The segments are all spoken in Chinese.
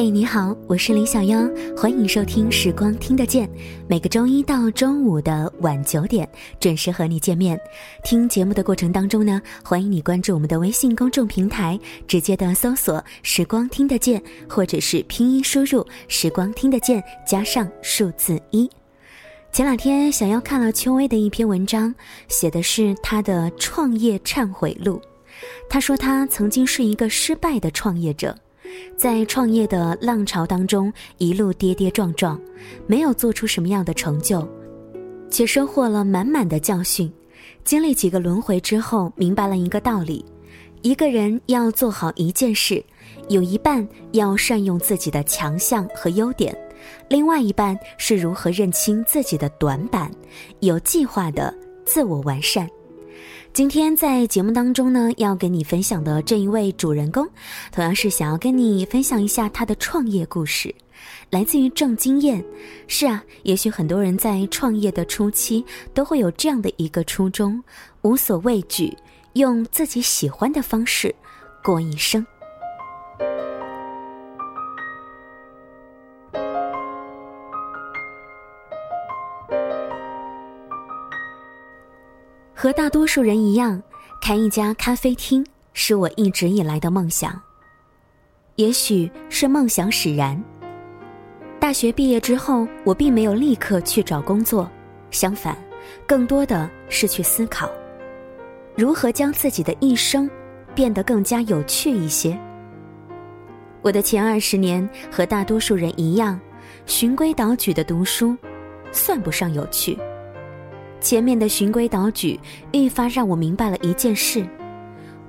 嘿，你好，我是李小妖，欢迎收听《时光听得见》，每个周一到周五的晚九点准时和你见面。听节目的过程当中呢，欢迎你关注我们的微信公众平台，直接的搜索“时光听得见”，或者是拼音输入“时光听得见”加上数字一。前两天，小妖看了邱薇的一篇文章，写的是她的创业忏悔录。她说，她曾经是一个失败的创业者。在创业的浪潮当中，一路跌跌撞撞，没有做出什么样的成就，却收获了满满的教训。经历几个轮回之后，明白了一个道理：一个人要做好一件事，有一半要善用自己的强项和优点，另外一半是如何认清自己的短板，有计划的自我完善。今天在节目当中呢，要跟你分享的这一位主人公，同样是想要跟你分享一下他的创业故事，来自于郑经验。是啊，也许很多人在创业的初期都会有这样的一个初衷：无所畏惧，用自己喜欢的方式过一生。和大多数人一样，开一家咖啡厅是我一直以来的梦想。也许是梦想使然。大学毕业之后，我并没有立刻去找工作，相反，更多的是去思考，如何将自己的一生变得更加有趣一些。我的前二十年和大多数人一样，循规蹈矩的读书，算不上有趣。前面的循规蹈矩，愈发让我明白了一件事：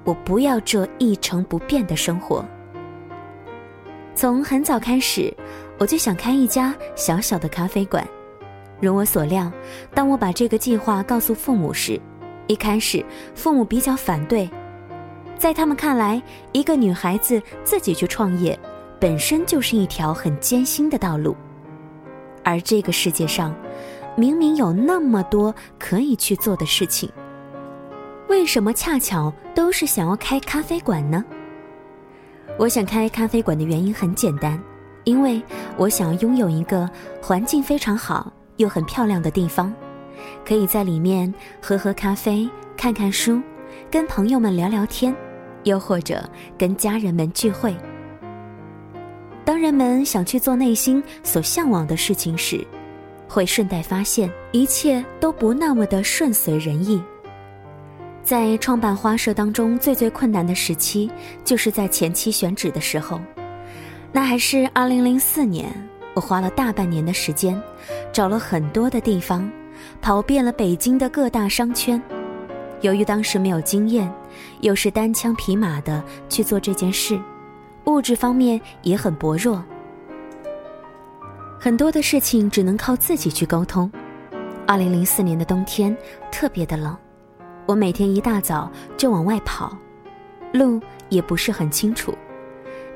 我不要这一成不变的生活。从很早开始，我就想开一家小小的咖啡馆。如我所料，当我把这个计划告诉父母时，一开始父母比较反对，在他们看来，一个女孩子自己去创业，本身就是一条很艰辛的道路，而这个世界上。明明有那么多可以去做的事情，为什么恰巧都是想要开咖啡馆呢？我想开咖啡馆的原因很简单，因为我想要拥有一个环境非常好又很漂亮的地方，可以在里面喝喝咖啡、看看书、跟朋友们聊聊天，又或者跟家人们聚会。当人们想去做内心所向往的事情时，会顺带发现，一切都不那么的顺随人意。在创办花社当中，最最困难的时期，就是在前期选址的时候。那还是二零零四年，我花了大半年的时间，找了很多的地方，跑遍了北京的各大商圈。由于当时没有经验，又是单枪匹马的去做这件事，物质方面也很薄弱。很多的事情只能靠自己去沟通。二零零四年的冬天特别的冷，我每天一大早就往外跑，路也不是很清楚。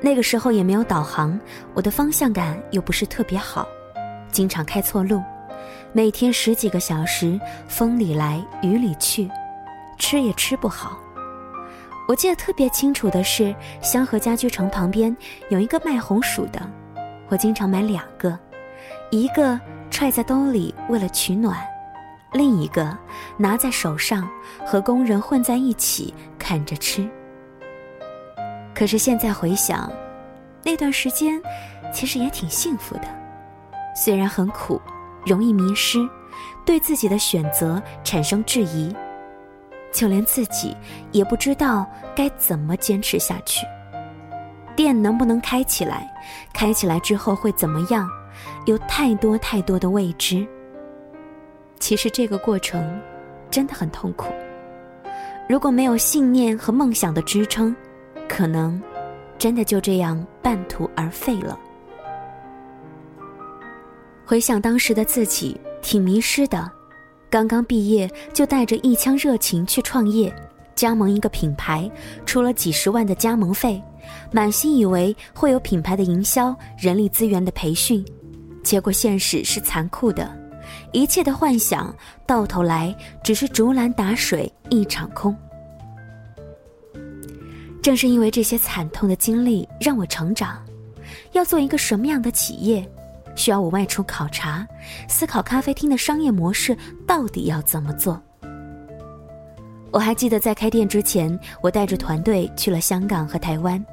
那个时候也没有导航，我的方向感又不是特别好，经常开错路。每天十几个小时，风里来雨里去，吃也吃不好。我记得特别清楚的是，香河家居城旁边有一个卖红薯的，我经常买两个。一个揣在兜里为了取暖，另一个拿在手上和工人混在一起啃着吃。可是现在回想，那段时间其实也挺幸福的，虽然很苦，容易迷失，对自己的选择产生质疑，就连自己也不知道该怎么坚持下去。店能不能开起来？开起来之后会怎么样？有太多太多的未知。其实这个过程真的很痛苦。如果没有信念和梦想的支撑，可能真的就这样半途而废了。回想当时的自己，挺迷失的。刚刚毕业就带着一腔热情去创业，加盟一个品牌，出了几十万的加盟费，满心以为会有品牌的营销、人力资源的培训。结果现实是残酷的，一切的幻想到头来只是竹篮打水一场空。正是因为这些惨痛的经历让我成长，要做一个什么样的企业，需要我外出考察，思考咖啡厅的商业模式到底要怎么做。我还记得在开店之前，我带着团队去了香港和台湾，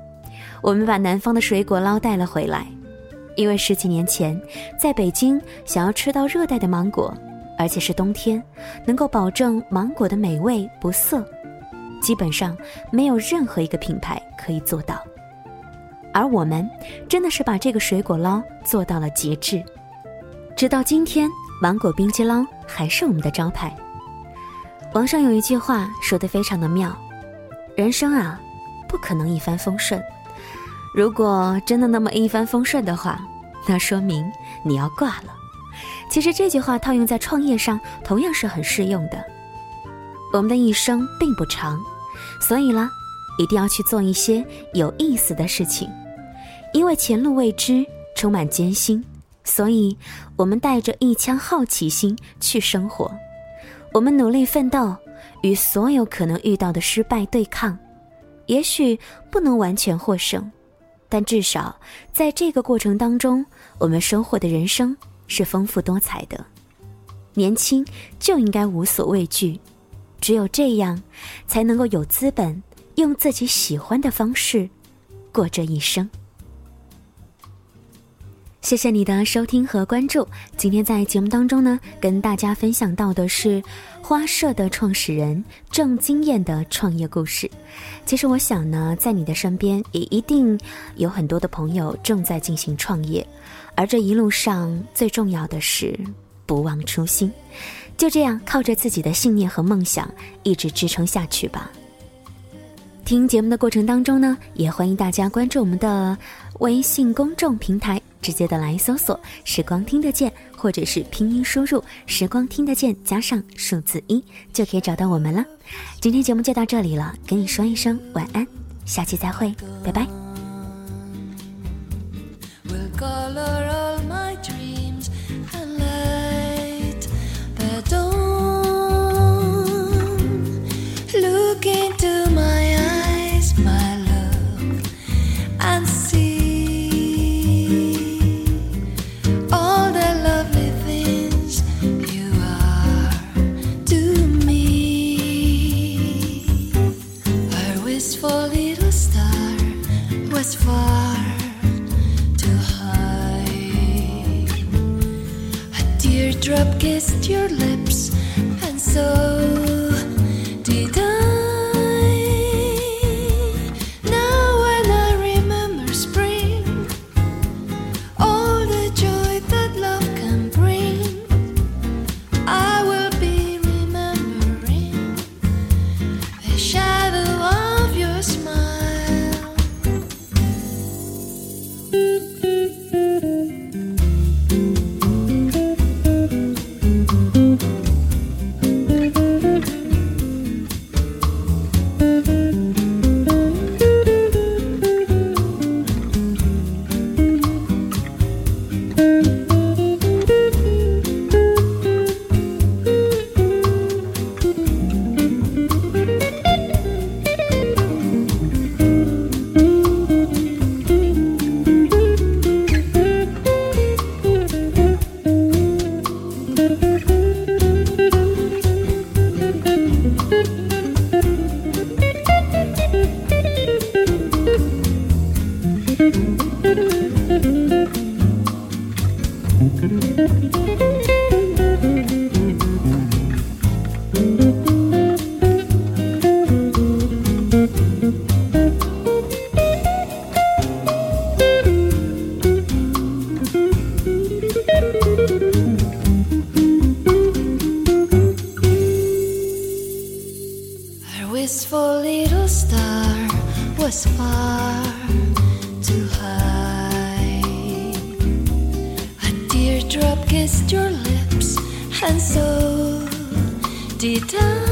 我们把南方的水果捞带了回来，因为十几年前在北京想要吃到热带的芒果，而且是冬天，能够保证芒果的美味不涩，基本上没有任何一个品牌可以做到，而我们真的是把这个水果捞做到了极致，直到今天，芒果冰激捞还是我们的招牌。网上有一句话说的非常的妙，人生啊，不可能一帆风顺。如果真的那么一帆风顺的话，那说明你要挂了。其实这句话套用在创业上同样是很适用的。我们的一生并不长，所以呢，一定要去做一些有意思的事情，因为前路未知，充满艰辛，所以我们带着一腔好奇心去生活。我们努力奋斗，与所有可能遇到的失败对抗，也许不能完全获胜，但至少在这个过程当中，我们收获的人生是丰富多彩的。年轻就应该无所畏惧，只有这样，才能够有资本用自己喜欢的方式过这一生。谢谢你的收听和关注。今天在节目当中呢，跟大家分享到的是花社的创始人郑经验的创业故事。其实我想呢，在你的身边也一定有很多的朋友正在进行创业，而这一路上最重要的是不忘初心。就这样靠着自己的信念和梦想，一直支撑下去吧。听节目的过程当中呢，也欢迎大家关注我们的微信公众平台。直接的来搜索“时光听得见”，或者是拼音输入“时光听得见”加上数字一，就可以找到我们了。今天节目就到这里了，跟你说一声晚安，下期再会，拜拜。teardrop kissed your lips, and so. Did.